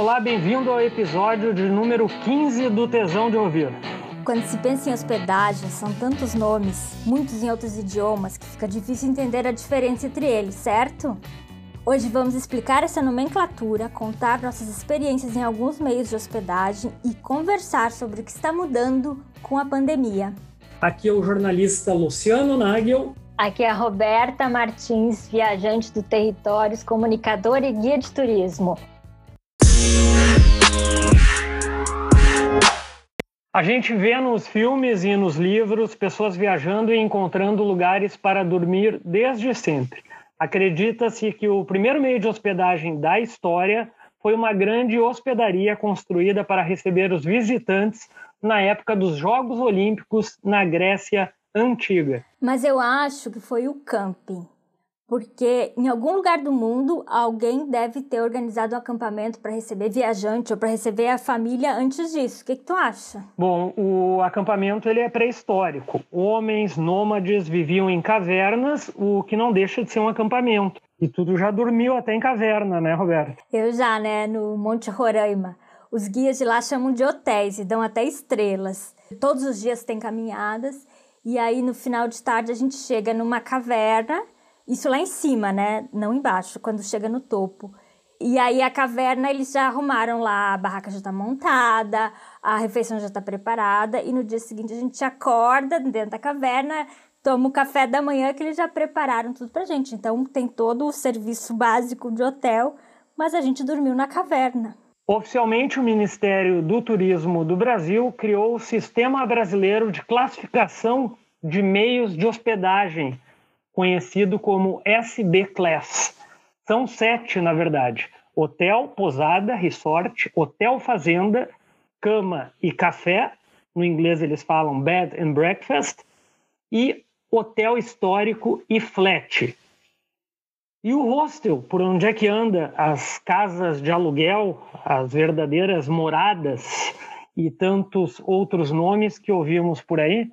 Olá, bem-vindo ao episódio de número 15 do Tesão de Ouvir. Quando se pensa em hospedagem, são tantos nomes, muitos em outros idiomas, que fica difícil entender a diferença entre eles, certo? Hoje vamos explicar essa nomenclatura, contar nossas experiências em alguns meios de hospedagem e conversar sobre o que está mudando com a pandemia. Aqui é o jornalista Luciano Nagel. Aqui é a Roberta Martins, viajante do Territórios, comunicadora e guia de turismo. A gente vê nos filmes e nos livros pessoas viajando e encontrando lugares para dormir desde sempre. Acredita-se que o primeiro meio de hospedagem da história foi uma grande hospedaria construída para receber os visitantes na época dos Jogos Olímpicos na Grécia Antiga. Mas eu acho que foi o camping porque em algum lugar do mundo alguém deve ter organizado um acampamento para receber viajante ou para receber a família antes disso. O que, que, tu acha? Bom, o acampamento ele é pré-histórico. Homens nômades viviam em cavernas, o que não deixa de ser um acampamento. E tudo já dormiu até em caverna, né, Roberto? Eu já, né, no Monte Roraima. Os guias de lá chamam de hotéis e dão até estrelas. Todos os dias tem caminhadas e aí no final de tarde a gente chega numa caverna isso lá em cima, né? Não embaixo, quando chega no topo. E aí a caverna eles já arrumaram lá, a barraca já está montada, a refeição já está preparada e no dia seguinte a gente acorda dentro da caverna, toma o café da manhã que eles já prepararam tudo pra gente. Então tem todo o serviço básico de hotel, mas a gente dormiu na caverna. Oficialmente, o Ministério do Turismo do Brasil criou o Sistema Brasileiro de Classificação de Meios de Hospedagem, conhecido como SB Class. São sete, na verdade: hotel, posada, resort, hotel fazenda, cama e café. No inglês eles falam bed and breakfast. E hotel histórico e flat. E o hostel, por onde é que anda as casas de aluguel, as verdadeiras moradas e tantos outros nomes que ouvimos por aí?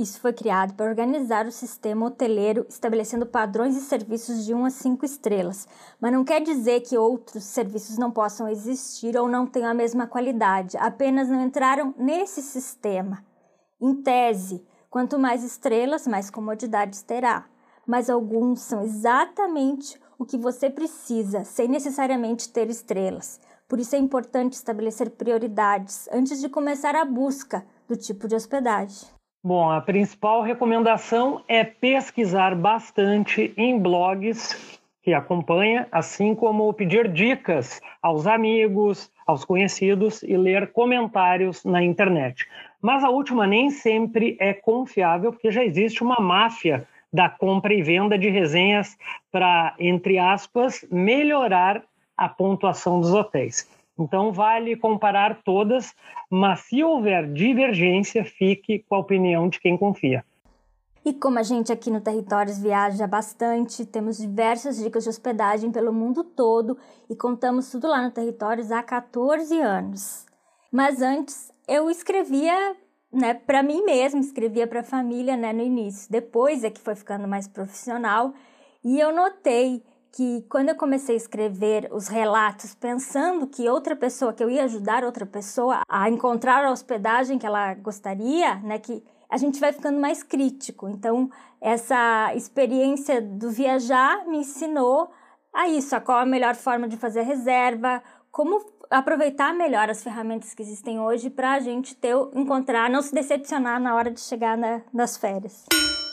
Isso foi criado para organizar o sistema hoteleiro, estabelecendo padrões e serviços de 1 a 5 estrelas, mas não quer dizer que outros serviços não possam existir ou não tenham a mesma qualidade, apenas não entraram nesse sistema. Em tese, quanto mais estrelas, mais comodidades terá, mas alguns são exatamente o que você precisa, sem necessariamente ter estrelas. Por isso é importante estabelecer prioridades antes de começar a busca do tipo de hospedagem. Bom, a principal recomendação é pesquisar bastante em blogs que acompanha, assim como pedir dicas aos amigos, aos conhecidos e ler comentários na internet. Mas a última nem sempre é confiável, porque já existe uma máfia da compra e venda de resenhas para, entre aspas, melhorar a pontuação dos hotéis. Então, vale comparar todas, mas se houver divergência, fique com a opinião de quem confia. E como a gente aqui no Territórios viaja bastante, temos diversas dicas de hospedagem pelo mundo todo e contamos tudo lá no Territórios há 14 anos. Mas antes, eu escrevia né, para mim mesma, escrevia para a família né, no início. Depois é que foi ficando mais profissional e eu notei que quando eu comecei a escrever os relatos pensando que outra pessoa, que eu ia ajudar outra pessoa a encontrar a hospedagem que ela gostaria, né, que a gente vai ficando mais crítico. Então, essa experiência do viajar me ensinou a isso, a qual a melhor forma de fazer reserva, como aproveitar melhor as ferramentas que existem hoje para a gente ter, encontrar, não se decepcionar na hora de chegar na, nas férias.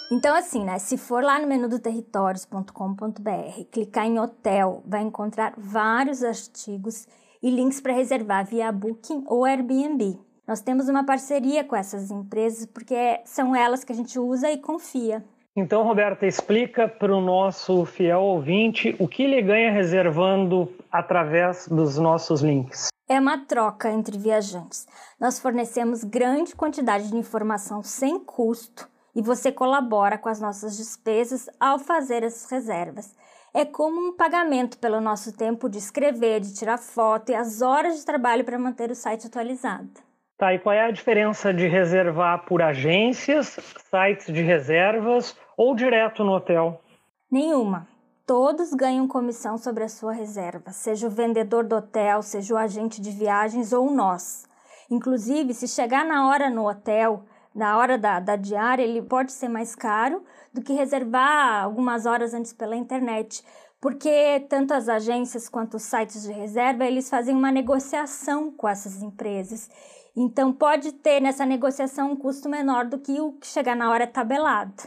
Então, assim, né? Se for lá no menu do territórios.com.br, clicar em hotel, vai encontrar vários artigos e links para reservar via Booking ou Airbnb. Nós temos uma parceria com essas empresas porque são elas que a gente usa e confia. Então, Roberta, explica para o nosso fiel ouvinte o que ele ganha reservando através dos nossos links. É uma troca entre viajantes. Nós fornecemos grande quantidade de informação sem custo e você colabora com as nossas despesas ao fazer essas reservas. É como um pagamento pelo nosso tempo de escrever, de tirar foto e as horas de trabalho para manter o site atualizado. Tá, e qual é a diferença de reservar por agências, sites de reservas ou direto no hotel? Nenhuma. Todos ganham comissão sobre a sua reserva, seja o vendedor do hotel, seja o agente de viagens ou nós. Inclusive, se chegar na hora no hotel, na hora da, da diária, ele pode ser mais caro do que reservar algumas horas antes pela internet, porque tanto as agências quanto os sites de reserva, eles fazem uma negociação com essas empresas. Então, pode ter nessa negociação um custo menor do que o que chegar na hora tabelado.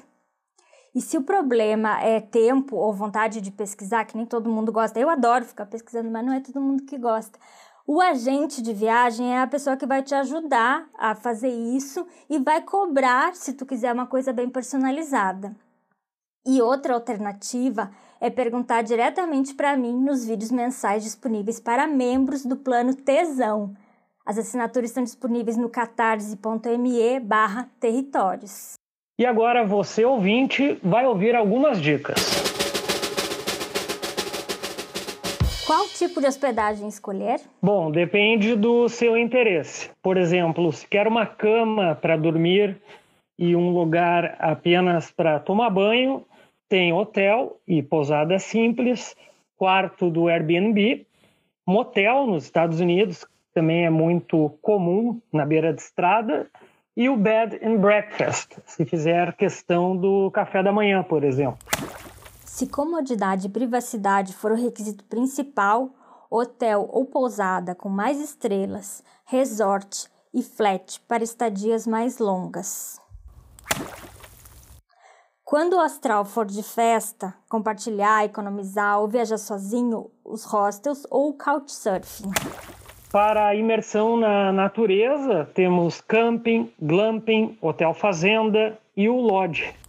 E se o problema é tempo ou vontade de pesquisar, que nem todo mundo gosta, eu adoro ficar pesquisando, mas não é todo mundo que gosta. O agente de viagem é a pessoa que vai te ajudar a fazer isso e vai cobrar se tu quiser uma coisa bem personalizada. E outra alternativa é perguntar diretamente para mim nos vídeos mensais disponíveis para membros do plano Tesão. As assinaturas estão disponíveis no catarse.me barra territórios. E agora você, ouvinte, vai ouvir algumas dicas. Tipo de hospedagem escolher? Bom, depende do seu interesse. Por exemplo, se quer uma cama para dormir e um lugar apenas para tomar banho, tem hotel e pousada simples, quarto do Airbnb, motel nos Estados Unidos, também é muito comum na beira de estrada, e o bed and breakfast, se fizer questão do café da manhã, por exemplo. Se comodidade e privacidade for o requisito principal, hotel ou pousada com mais estrelas, resort e flat para estadias mais longas. Quando o astral for de festa, compartilhar, economizar ou viajar sozinho, os hostels ou couchsurfing. Para a imersão na natureza, temos camping, glamping, hotel fazenda e o lodge.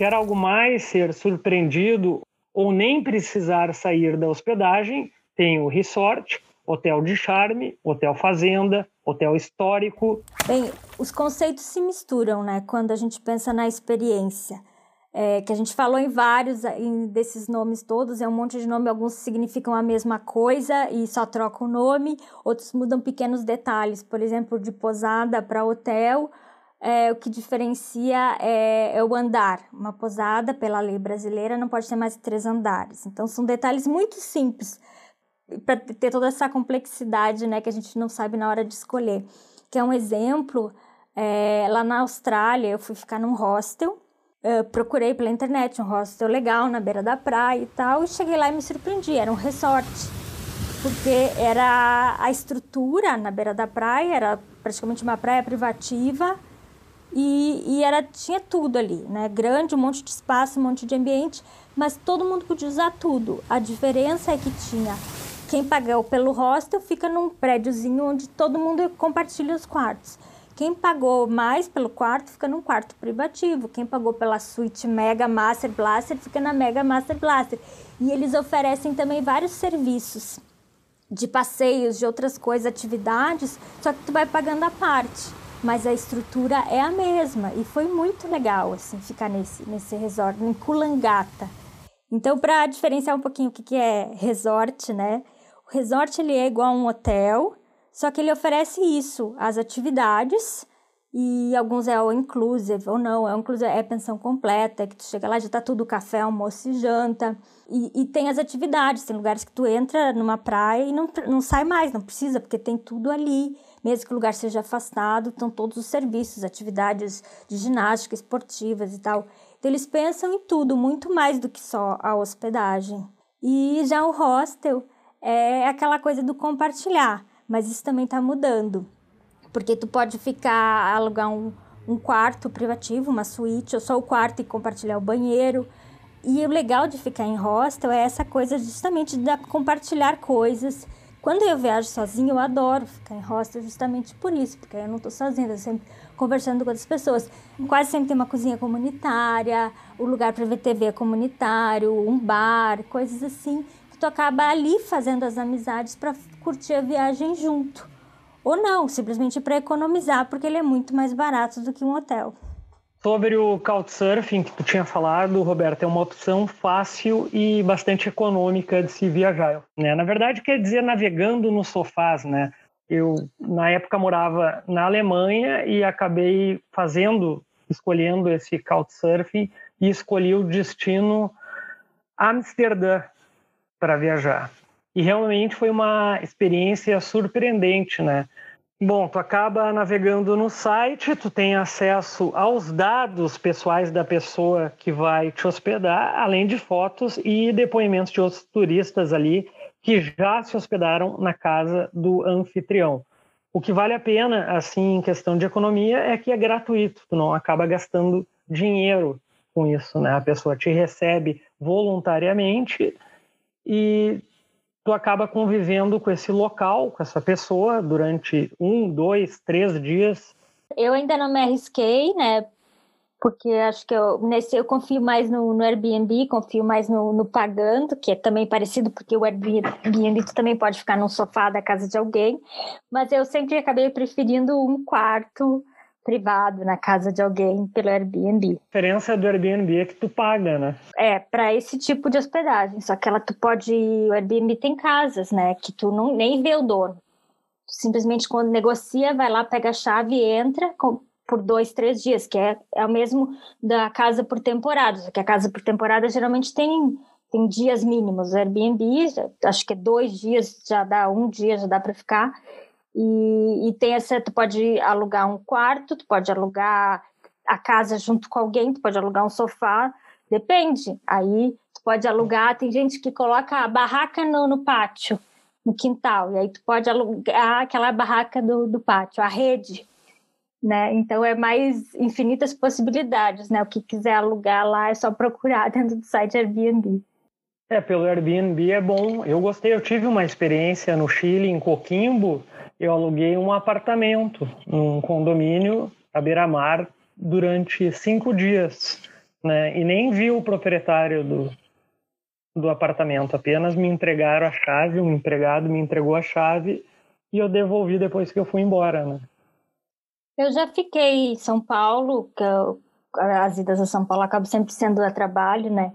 Quer algo mais, ser surpreendido ou nem precisar sair da hospedagem, tem o resort, hotel de charme, hotel fazenda, hotel histórico. Bem, os conceitos se misturam, né, quando a gente pensa na experiência é, que a gente falou em vários em, desses nomes todos, é um monte de nome, alguns significam a mesma coisa e só trocam o nome, outros mudam pequenos detalhes, por exemplo, de posada para hotel, é, o que diferencia é, é, o andar. Uma posada, pela lei brasileira, não pode ter mais de três andares. Então, são detalhes muito simples para ter toda essa complexidade né, que a gente não sabe na hora de escolher. Que é um exemplo, é, lá na Austrália, eu fui ficar num hostel, Uh, procurei pela internet um hostel legal na beira da praia e tal, e cheguei lá e me surpreendi, era um resort. Porque era a estrutura na beira da praia, era praticamente uma praia privativa, e, e era, tinha tudo ali, né? Grande, um monte de espaço, um monte de ambiente, mas todo mundo podia usar tudo. A diferença é que tinha quem pagou pelo hostel fica num prédiozinho onde todo mundo compartilha os quartos. Quem pagou mais pelo quarto fica num quarto privativo. Quem pagou pela suíte Mega Master Blaster fica na Mega Master Blaster. E eles oferecem também vários serviços de passeios, de outras coisas, atividades, só que tu vai pagando a parte. Mas a estrutura é a mesma e foi muito legal assim ficar nesse nesse resort em Kulangata. Então, para diferenciar um pouquinho o que, que é resort, né? O resort ele é igual a um hotel, só que ele oferece isso, as atividades, e alguns é all inclusive ou não, é inclusive é pensão completa, que tu chega lá já tá tudo café, almoço e janta. E, e tem as atividades, tem lugares que tu entra numa praia e não, não sai mais, não precisa, porque tem tudo ali. Mesmo que o lugar seja afastado, estão todos os serviços, atividades de ginástica, esportivas e tal. Então eles pensam em tudo, muito mais do que só a hospedagem. E já o hostel é aquela coisa do compartilhar mas isso também está mudando. Porque tu pode ficar, alugar um, um quarto privativo, uma suíte, ou só o quarto e compartilhar o banheiro. E o legal de ficar em hostel é essa coisa justamente de compartilhar coisas. Quando eu viajo sozinha, eu adoro ficar em hostel justamente por isso, porque eu não estou sozinha, eu sempre conversando com outras pessoas. Quase sempre tem uma cozinha comunitária, o lugar para ver TV é comunitário, um bar, coisas assim tu acaba ali fazendo as amizades para curtir a viagem junto. Ou não, simplesmente para economizar, porque ele é muito mais barato do que um hotel. Sobre o Couchsurfing que tu tinha falado, Roberto, é uma opção fácil e bastante econômica de se viajar. Né? Na verdade, quer dizer navegando nos sofás, né? Eu, na época, morava na Alemanha e acabei fazendo, escolhendo esse Couchsurfing e escolhi o destino Amsterdã para viajar. E realmente foi uma experiência surpreendente, né? Bom, tu acaba navegando no site, tu tem acesso aos dados pessoais da pessoa que vai te hospedar, além de fotos e depoimentos de outros turistas ali que já se hospedaram na casa do anfitrião. O que vale a pena, assim, em questão de economia, é que é gratuito, tu não acaba gastando dinheiro com isso, né? A pessoa te recebe voluntariamente e tu acaba convivendo com esse local, com essa pessoa durante um, dois, três dias. Eu ainda não me arrisquei, né? Porque acho que eu, nesse, eu confio mais no, no Airbnb, confio mais no, no, pagando, que é também parecido, porque o Airbnb tu também pode ficar no sofá da casa de alguém. Mas eu sempre acabei preferindo um quarto privado na casa de alguém pelo Airbnb. A diferença do Airbnb é que tu paga, né? É, para esse tipo de hospedagem. Só que ela tu pode. O Airbnb tem casas, né? Que tu não, nem vê o dono. Tu simplesmente quando negocia, vai lá, pega a chave e entra com, por dois, três dias, que é, é o mesmo da casa por temporada. Só que a casa por temporada geralmente tem tem dias mínimos. O Airbnb, acho que é dois dias, já dá um dia, já dá para ficar. E, e tem essa, tu pode alugar um quarto, tu pode alugar a casa junto com alguém, tu pode alugar um sofá, depende. Aí tu pode alugar, tem gente que coloca a barraca no, no pátio, no quintal, e aí tu pode alugar aquela barraca do, do pátio, a rede, né? Então é mais infinitas possibilidades, né? O que quiser alugar lá é só procurar dentro do site Airbnb. É, pelo Airbnb é bom. Eu gostei, eu tive uma experiência no Chile, em Coquimbo, eu aluguei um apartamento num condomínio à beira-mar durante cinco dias, né? E nem vi o proprietário do, do apartamento, apenas me entregaram a chave, um empregado me entregou a chave e eu devolvi depois que eu fui embora, né? Eu já fiquei em São Paulo, que eu, as idas a São Paulo acabam sempre sendo a trabalho, né?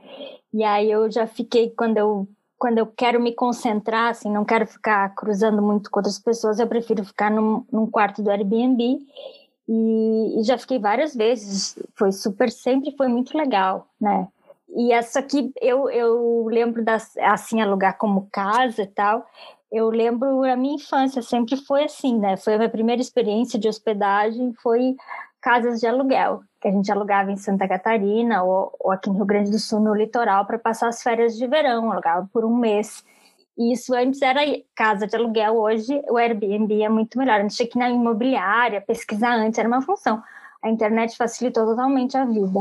E aí eu já fiquei, quando eu quando eu quero me concentrar, assim, não quero ficar cruzando muito com outras pessoas, eu prefiro ficar num, num quarto do Airbnb. E, e, já fiquei várias vezes, foi super, sempre foi muito legal, né? E essa aqui, eu, eu lembro, das, assim, alugar como casa e tal, eu lembro a minha infância, sempre foi assim, né? Foi a minha primeira experiência de hospedagem, foi casas de aluguel, que a gente alugava em Santa Catarina ou, ou aqui no Rio Grande do Sul, no litoral, para passar as férias de verão, alugava por um mês. E isso antes era casa de aluguel, hoje o Airbnb é muito melhor. A gente tinha que ir na imobiliária, pesquisar antes, era uma função. A internet facilitou totalmente a vida.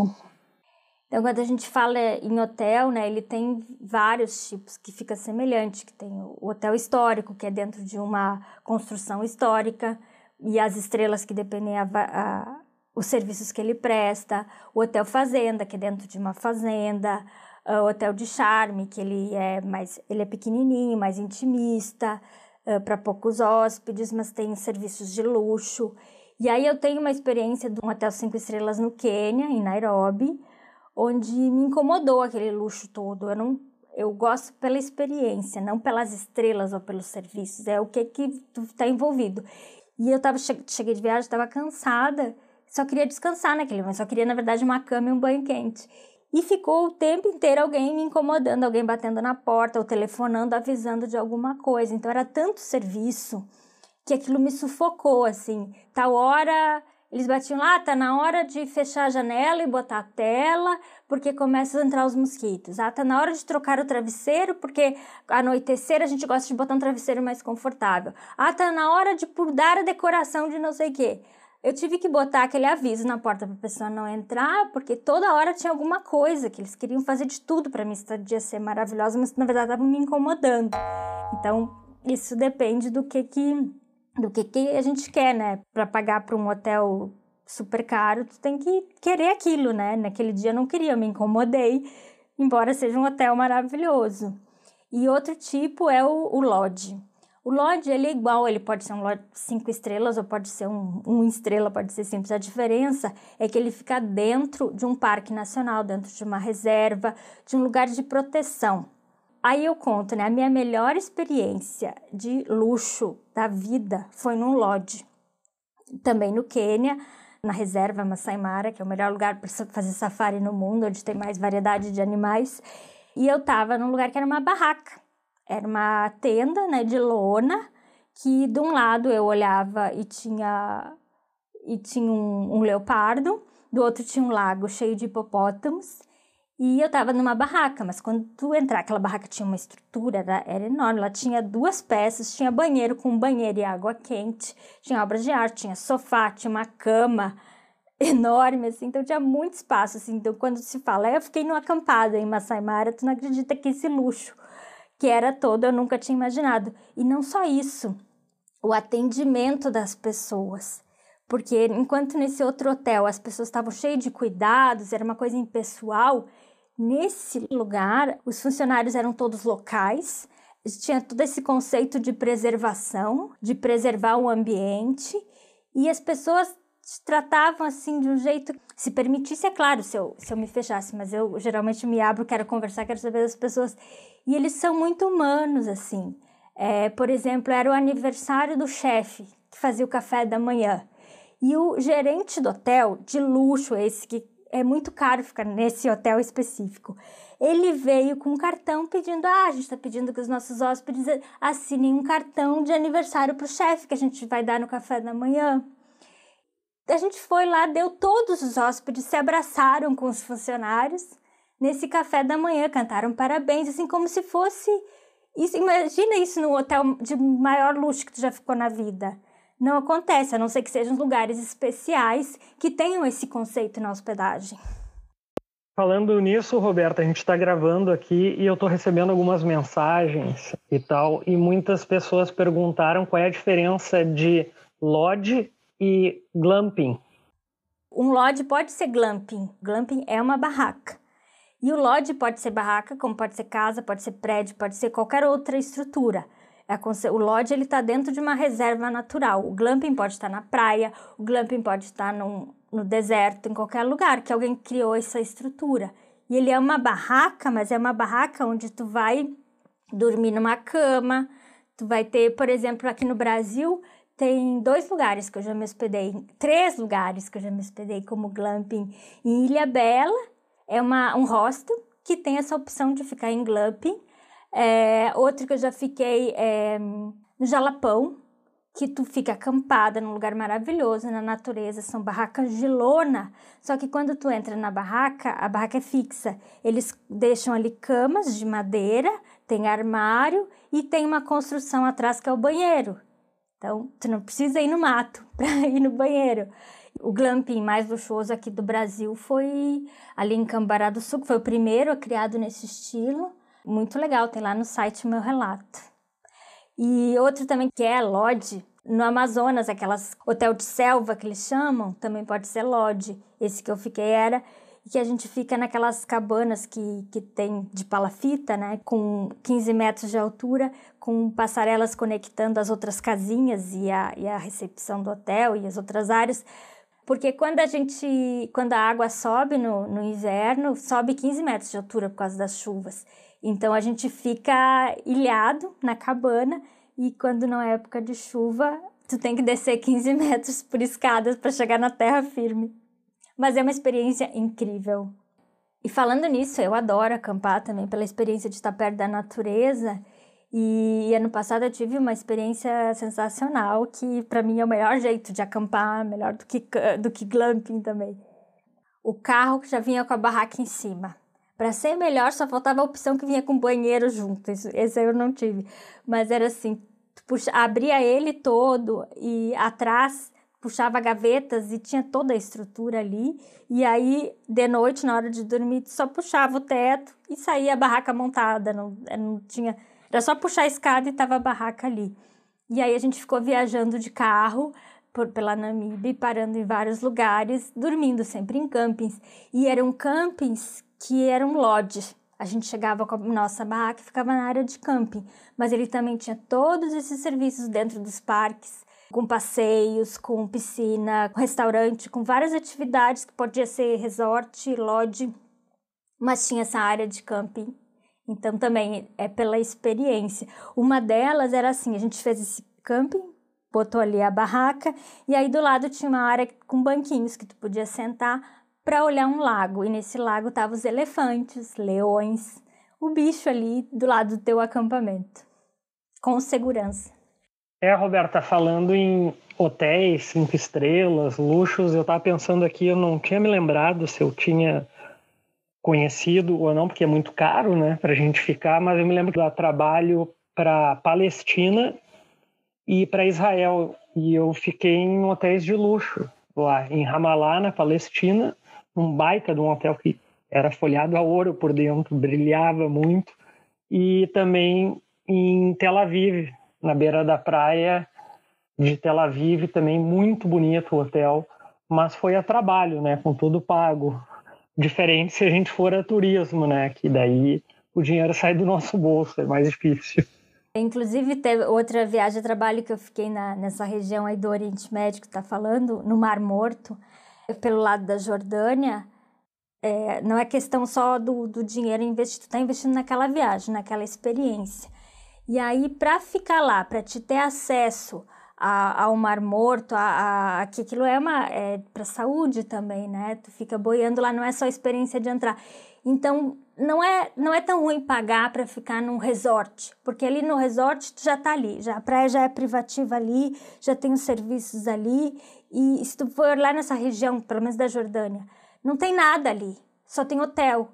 Então, quando a gente fala em hotel, né, ele tem vários tipos que fica semelhante, que tem o hotel histórico, que é dentro de uma construção histórica, e as estrelas que dependem a, a, os serviços que ele presta, o hotel fazenda, que é dentro de uma fazenda, o hotel de charme, que ele é mais, ele é pequenininho, mais intimista, para poucos hóspedes, mas tem serviços de luxo. E aí eu tenho uma experiência de um hotel cinco estrelas no Quênia, em Nairobi, onde me incomodou aquele luxo todo. Eu não eu gosto pela experiência, não pelas estrelas ou pelos serviços, é o que que tu está envolvido. E eu tava cheguei de viagem, estava cansada só queria descansar naquele momento, só queria, na verdade, uma cama e um banho quente. E ficou o tempo inteiro alguém me incomodando, alguém batendo na porta ou telefonando, avisando de alguma coisa. Então era tanto serviço que aquilo me sufocou, assim. Tal hora eles batiam lá, ah, tá na hora de fechar a janela e botar a tela, porque começam a entrar os mosquitos. Ah, tá na hora de trocar o travesseiro, porque anoitecer a gente gosta de botar um travesseiro mais confortável. Ah, tá na hora de dar a decoração de não sei o quê eu tive que botar aquele aviso na porta para a pessoa não entrar, porque toda hora tinha alguma coisa que eles queriam fazer de tudo para minha estadia ser maravilhosa, mas na verdade estavam me incomodando. Então, isso depende do que que do que que a gente quer, né? Para pagar para um hotel super caro, tu tem que querer aquilo, né? Naquele dia eu não queria, eu me incomodei, embora seja um hotel maravilhoso. E outro tipo é o, o lodge. O Lodge, ele é igual, ele pode ser um Lodge cinco estrelas ou pode ser um, um estrela, pode ser simples. A diferença é que ele fica dentro de um parque nacional, dentro de uma reserva, de um lugar de proteção. Aí eu conto, né? A minha melhor experiência de luxo da vida foi num Lodge. Também no Quênia, na reserva Masai Mara, que é o melhor lugar para fazer safari no mundo, onde tem mais variedade de animais. E eu tava num lugar que era uma barraca. Era uma tenda, né, de lona, que de um lado eu olhava e tinha e tinha um, um leopardo, do outro tinha um lago cheio de hipopótamos. E eu tava numa barraca, mas quando tu entrar, aquela barraca tinha uma estrutura, era, era, enorme. Ela tinha duas peças, tinha banheiro com banheiro e água quente, tinha obras de arte, tinha sofá, tinha uma cama enorme, assim, então tinha muito espaço, assim. Então, quando se fala, eu fiquei numa acampada em Masai Mara, tu não acredita que esse luxo que era todo eu nunca tinha imaginado. E não só isso, o atendimento das pessoas. Porque enquanto nesse outro hotel as pessoas estavam cheias de cuidados, era uma coisa impessoal, nesse lugar os funcionários eram todos locais, tinha todo esse conceito de preservação, de preservar o ambiente, e as pessoas te tratavam assim de um jeito. Se permitisse, é claro, se eu, se eu me fechasse, mas eu geralmente me abro, quero conversar, quero saber das pessoas. E eles são muito humanos, assim. É, por exemplo, era o aniversário do chefe que fazia o café da manhã. E o gerente do hotel, de luxo esse, que é muito caro ficar nesse hotel específico, ele veio com um cartão pedindo: ah, a gente está pedindo que os nossos hóspedes assinem um cartão de aniversário para o chefe que a gente vai dar no café da manhã. A gente foi lá, deu todos os hóspedes, se abraçaram com os funcionários nesse café da manhã, cantaram parabéns, assim como se fosse. Isso, imagina isso no hotel de maior luxo que tu já ficou na vida não acontece, a não ser que sejam lugares especiais que tenham esse conceito na hospedagem. Falando nisso, Roberta, a gente está gravando aqui e eu estou recebendo algumas mensagens e tal, e muitas pessoas perguntaram qual é a diferença de lodge e glamping. Um lodge pode ser glamping. Glamping é uma barraca. E o lodge pode ser barraca, como pode ser casa, pode ser prédio, pode ser qualquer outra estrutura. É o lodge ele está dentro de uma reserva natural. O glamping pode estar na praia, o glamping pode estar no, no deserto, em qualquer lugar que alguém criou essa estrutura. E ele é uma barraca, mas é uma barraca onde tu vai dormir numa cama. Tu vai ter, por exemplo, aqui no Brasil, tem dois lugares que eu já me hospedei, três lugares que eu já me hospedei como glamping. Em Ilha Bela, é uma, um hostel que tem essa opção de ficar em glamping é, outro que eu já fiquei é, no Jalapão, que tu fica acampada num lugar maravilhoso na natureza, são barracas de lona, só que quando tu entra na barraca, a barraca é fixa. Eles deixam ali camas de madeira, tem armário e tem uma construção atrás que é o banheiro. Então, tu não precisa ir no mato para ir no banheiro. O glamping mais luxuoso aqui do Brasil foi ali em Cambará do Sul, que foi o primeiro criado nesse estilo. Muito legal, tem lá no site o meu relato. E outro também que é Lodge, no Amazonas, aquelas hotel de selva que eles chamam, também pode ser Lodge. Esse que eu fiquei era que a gente fica naquelas cabanas que, que tem de palafita, né, com 15 metros de altura, com passarelas conectando as outras casinhas e a, e a recepção do hotel e as outras áreas, porque quando a gente, quando a água sobe no, no inverno, sobe 15 metros de altura por causa das chuvas. Então a gente fica ilhado na cabana e quando não é época de chuva, tu tem que descer 15 metros por escadas para chegar na terra firme. Mas é uma experiência incrível. E falando nisso, eu adoro acampar também pela experiência de estar perto da natureza. E ano passado eu tive uma experiência sensacional que para mim é o melhor jeito de acampar, melhor do que do que glamping também. O carro já vinha com a barraca em cima. Para ser melhor, só faltava a opção que vinha com banheiro junto. Isso, esse eu não tive. Mas era assim, puxa, abria ele todo e atrás puxava gavetas e tinha toda a estrutura ali. E aí, de noite, na hora de dormir, só puxava o teto e saía a barraca montada. Não, não tinha. Era só puxar a escada e tava a barraca ali. E aí a gente ficou viajando de carro por, pela Namíbia, parando em vários lugares, dormindo sempre em campings. E eram campings que era um lodge. A gente chegava com a nossa barraca e ficava na área de camping, mas ele também tinha todos esses serviços dentro dos parques, com passeios, com piscina, com restaurante, com várias atividades que podia ser resort, lodge, mas tinha essa área de camping. Então também é pela experiência. Uma delas era assim, a gente fez esse camping, botou ali a barraca e aí do lado tinha uma área com banquinhos que tu podia sentar para olhar um lago. E nesse lago estavam os elefantes, leões, o bicho ali do lado do teu acampamento, com segurança. É, Roberta, falando em hotéis, cinco estrelas, luxos, eu estava pensando aqui, eu não tinha me lembrado se eu tinha conhecido ou não, porque é muito caro, né, para a gente ficar, mas eu me lembro eu trabalho para Palestina e para Israel, e eu fiquei em hotéis de luxo lá em Ramallah, na Palestina, um baita de um hotel que era folhado a ouro por dentro, brilhava muito, e também em Tel Aviv, na beira da praia de Tel Aviv, também muito bonito o hotel, mas foi a trabalho, né, com tudo pago. Diferente se a gente for a turismo, né, que daí o dinheiro sai do nosso bolso, é mais difícil. Inclusive, teve outra viagem de trabalho que eu fiquei na, nessa região aí do Oriente Médio que está falando, no Mar Morto, pelo lado da Jordânia. É, não é questão só do, do dinheiro investido, está investindo naquela viagem, naquela experiência. E aí, para ficar lá, para te ter acesso a, ao Mar Morto, a, a, que aquilo é é para saúde também, né? Tu fica boiando lá, não é só a experiência de entrar. Então, não é, não é tão ruim pagar para ficar num resort, porque ali no resort tu já tá ali, já a praia já é privativa ali, já tem os serviços ali, e se tu for lá nessa região, pelo menos da Jordânia, não tem nada ali, só tem hotel.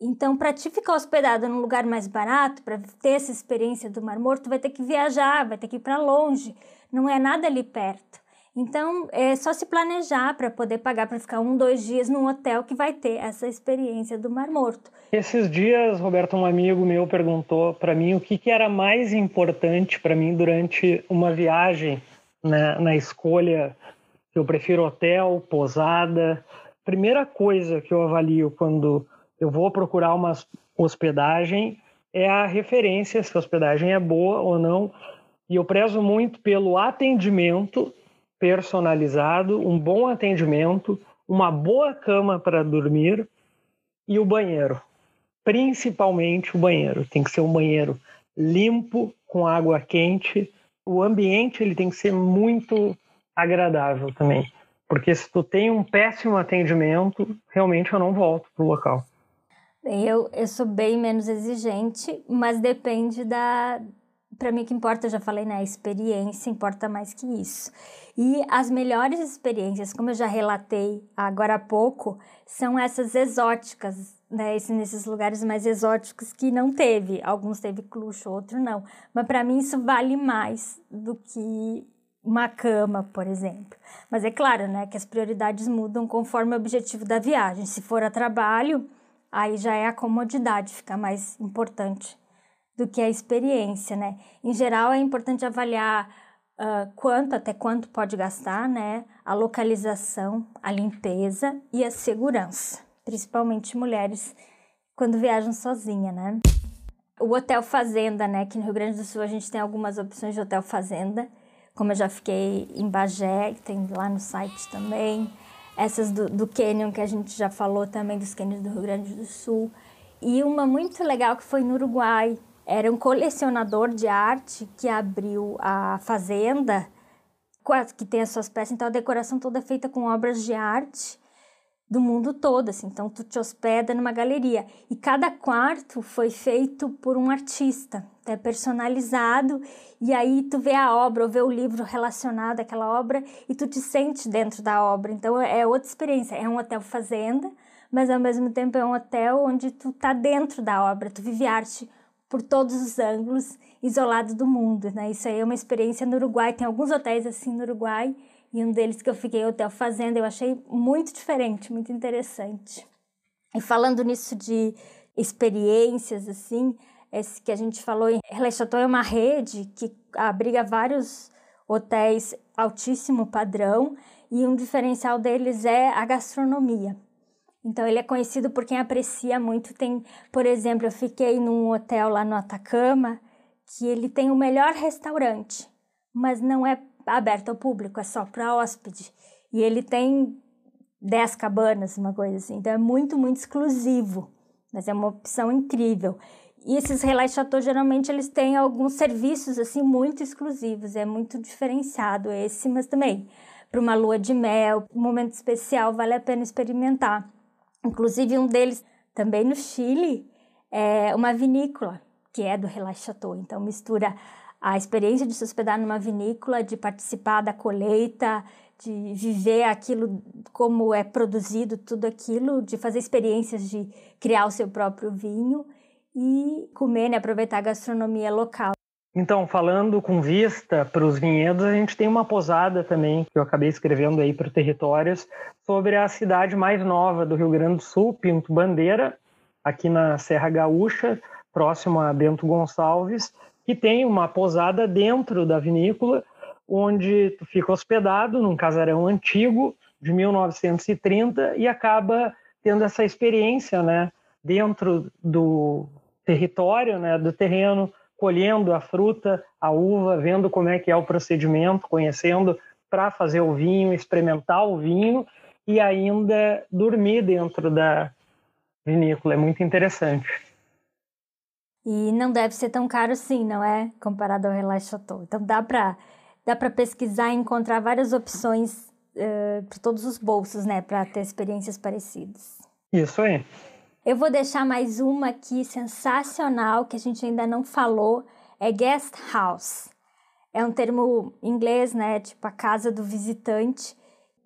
Então, para te ficar hospedado num lugar mais barato, para ter essa experiência do Mar Morto, vai ter que viajar, vai ter que ir para longe. Não é nada ali perto. Então, é só se planejar para poder pagar para ficar um, dois dias num hotel que vai ter essa experiência do Mar Morto. Esses dias, Roberto, um amigo meu perguntou para mim o que, que era mais importante para mim durante uma viagem né, na escolha. Eu prefiro hotel, pousada. Primeira coisa que eu avalio quando eu vou procurar uma hospedagem, é a referência se a hospedagem é boa ou não. E eu prezo muito pelo atendimento personalizado, um bom atendimento, uma boa cama para dormir e o banheiro. Principalmente o banheiro. Tem que ser um banheiro limpo, com água quente. O ambiente ele tem que ser muito agradável também. Porque se tu tem um péssimo atendimento, realmente eu não volto pro local. Eu, eu sou bem menos exigente, mas depende da. Para mim, o que importa, eu já falei, né? A experiência importa mais que isso. E as melhores experiências, como eu já relatei agora há pouco, são essas exóticas, né? nesses lugares mais exóticos que não teve. Alguns teve luxo, outros não. Mas para mim, isso vale mais do que uma cama, por exemplo. Mas é claro, né, que as prioridades mudam conforme o objetivo da viagem. Se for a trabalho, aí já é a comodidade, fica mais importante do que a experiência, né? Em geral, é importante avaliar uh, quanto, até quanto pode gastar, né? A localização, a limpeza e a segurança, principalmente mulheres quando viajam sozinha, né? O hotel fazenda, né? Que no Rio Grande do Sul a gente tem algumas opções de hotel fazenda, como eu já fiquei em Bagé, tem lá no site também essas do, do Canyon que a gente já falou também, dos canyons do Rio Grande do Sul. E uma muito legal que foi no Uruguai. Era um colecionador de arte que abriu a fazenda, que tem as suas peças. Então a decoração toda é feita com obras de arte do mundo todo, assim. Então tu te hospeda numa galeria e cada quarto foi feito por um artista, é personalizado e aí tu vê a obra ou vê o livro relacionado àquela obra e tu te sente dentro da obra. Então é outra experiência, é um hotel fazenda, mas ao mesmo tempo é um hotel onde tu tá dentro da obra, tu vive arte por todos os ângulos, isolado do mundo, né? Isso aí é uma experiência no Uruguai, tem alguns hotéis assim no Uruguai e um deles que eu fiquei Hotel Fazenda, eu achei muito diferente, muito interessante. E falando nisso de experiências, assim, esse que a gente falou, Le Chateau é uma rede que abriga vários hotéis altíssimo padrão e um diferencial deles é a gastronomia. Então ele é conhecido por quem aprecia muito. Tem, por exemplo, eu fiquei num hotel lá no Atacama que ele tem o melhor restaurante, mas não é aberto ao público, é só para hóspede. E ele tem 10 cabanas, uma coisa assim. Então é muito, muito exclusivo, mas é uma opção incrível. E esses chateau geralmente eles têm alguns serviços assim muito exclusivos, é muito diferenciado esse, mas também para uma lua de mel, um momento especial, vale a pena experimentar. Inclusive um deles também no Chile é uma vinícola, que é do Relax Chateau. Então, mistura a experiência de se hospedar numa vinícola, de participar da colheita, de viver aquilo como é produzido tudo aquilo, de fazer experiências de criar o seu próprio vinho e comer, né, aproveitar a gastronomia local. Então, falando com vista para os vinhedos, a gente tem uma posada também, que eu acabei escrevendo aí para o Territórios, sobre a cidade mais nova do Rio Grande do Sul, Pinto Bandeira, aqui na Serra Gaúcha, próximo a Bento Gonçalves, que tem uma posada dentro da vinícola, onde tu fica hospedado num casarão antigo de 1930 e acaba tendo essa experiência, né, dentro do território, né, do terreno, colhendo a fruta, a uva, vendo como é que é o procedimento, conhecendo para fazer o vinho, experimentar o vinho e ainda dormir dentro da vinícola. É muito interessante. E não deve ser tão caro assim, não é? Comparado ao Relais Chateau. Então dá para dá para pesquisar e encontrar várias opções uh, para todos os bolsos, né? Para ter experiências parecidas. Isso aí. Eu vou deixar mais uma aqui sensacional que a gente ainda não falou, é guest house. É um termo inglês, né, tipo a casa do visitante,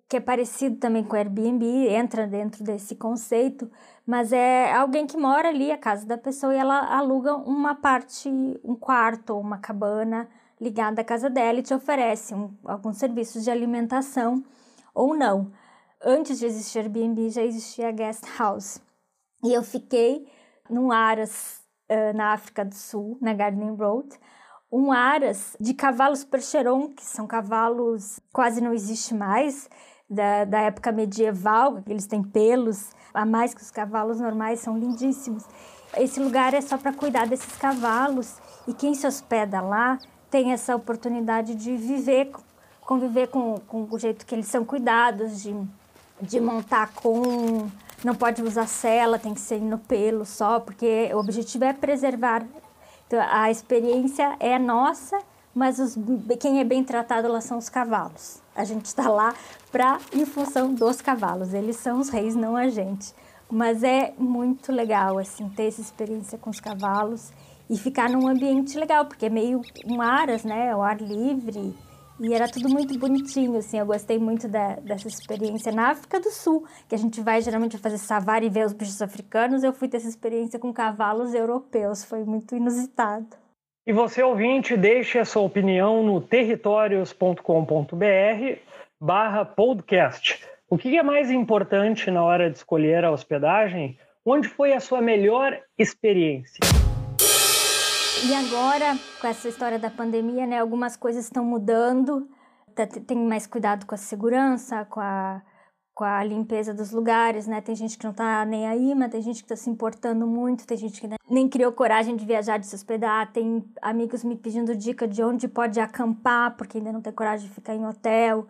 que é parecido também com Airbnb, entra dentro desse conceito, mas é alguém que mora ali, a casa da pessoa, e ela aluga uma parte, um quarto ou uma cabana ligada à casa dela e te oferece um, alguns serviços de alimentação ou não. Antes de existir Airbnb, já existia guest house. E eu fiquei num Aras uh, na África do Sul, na Garden Road, um Aras de cavalos percheron, que são cavalos quase não existe mais, da, da época medieval, eles têm pelos, a mais que os cavalos normais, são lindíssimos. Esse lugar é só para cuidar desses cavalos e quem se hospeda lá tem essa oportunidade de viver, conviver com, com o jeito que eles são cuidados, de, de montar com não pode usar cela, tem que ser no pelo só, porque o objetivo é preservar. Então, a experiência é nossa, mas os, quem é bem tratado lá são os cavalos. A gente está lá para em função dos cavalos. Eles são os reis, não a gente. Mas é muito legal assim ter essa experiência com os cavalos e ficar num ambiente legal, porque é meio um aras, né, o ar livre. E era tudo muito bonitinho, assim, eu gostei muito da, dessa experiência na África do Sul, que a gente vai geralmente fazer safari e ver os bichos africanos, eu fui ter essa experiência com cavalos europeus, foi muito inusitado. E você, ouvinte, deixe a sua opinião no territórios.com.br barra podcast. O que é mais importante na hora de escolher a hospedagem? Onde foi a sua melhor experiência? E agora, com essa história da pandemia, né, algumas coisas estão mudando. Tá, tem mais cuidado com a segurança, com a, com a limpeza dos lugares, né? Tem gente que não tá nem aí, mas tem gente que tá se importando muito, tem gente que nem criou coragem de viajar, de se hospedar. Tem amigos me pedindo dica de onde pode acampar, porque ainda não tem coragem de ficar em hotel.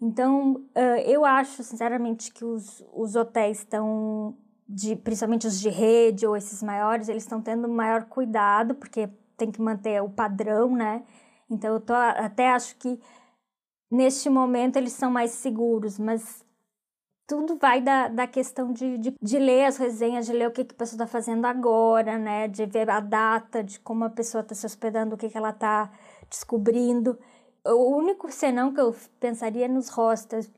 Então, eu acho, sinceramente, que os, os hotéis estão de, principalmente os de rede ou esses maiores, eles estão tendo maior cuidado, porque tem que manter o padrão, né? Então, eu tô, até acho que neste momento eles são mais seguros, mas tudo vai da, da questão de, de, de ler as resenhas, de ler o que, que a pessoa está fazendo agora, né? De ver a data, de como a pessoa está se hospedando, o que, que ela está descobrindo. O único senão que eu pensaria é nos hostels,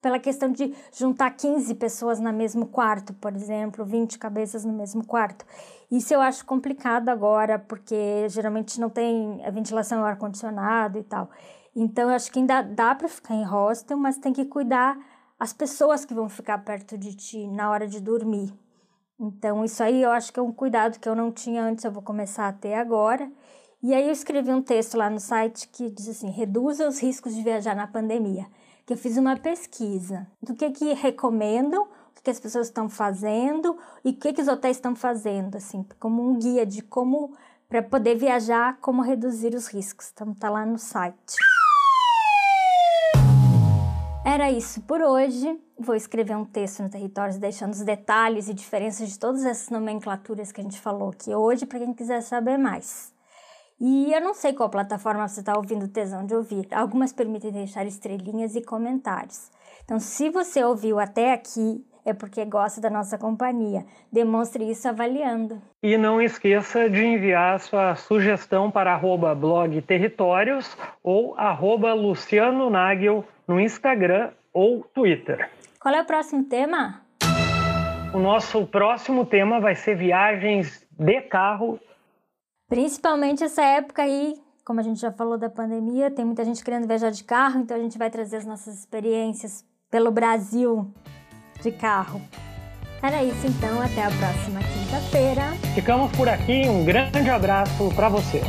pela questão de juntar 15 pessoas no mesmo quarto, por exemplo, 20 cabeças no mesmo quarto. Isso eu acho complicado agora, porque geralmente não tem a ventilação, ar-condicionado e tal. Então, eu acho que ainda dá para ficar em hostel, mas tem que cuidar as pessoas que vão ficar perto de ti na hora de dormir. Então, isso aí eu acho que é um cuidado que eu não tinha antes, eu vou começar a ter agora. E aí eu escrevi um texto lá no site que diz assim: reduza os riscos de viajar na pandemia que eu fiz uma pesquisa do que que recomendam, o que, as pessoas estão fazendo e o que, que os hotéis estão fazendo, assim, como um guia de como, para poder viajar, como reduzir os riscos. Então tá lá no site. Era isso por hoje. Vou escrever um texto no Territórios deixando os detalhes e diferenças de todas essas nomenclaturas que a gente falou aqui hoje para quem quiser saber mais. E eu não sei qual plataforma você está ouvindo Tesão de Ouvir. Algumas permitem deixar estrelinhas e comentários. Então, se você ouviu até aqui é porque gosta da nossa companhia. Demonstre isso avaliando. E não esqueça de enviar sua sugestão para arroba blog territórios ou arroba Luciano Nagel no Instagram ou Twitter. Qual é o próximo tema? O nosso próximo tema vai ser viagens de carro. Principalmente essa época aí, como a gente já falou da pandemia, tem muita gente querendo viajar de carro, então a gente vai trazer as nossas experiências pelo Brasil de carro. Era isso então, até a próxima quinta-feira. Ficamos por aqui, um grande abraço para vocês.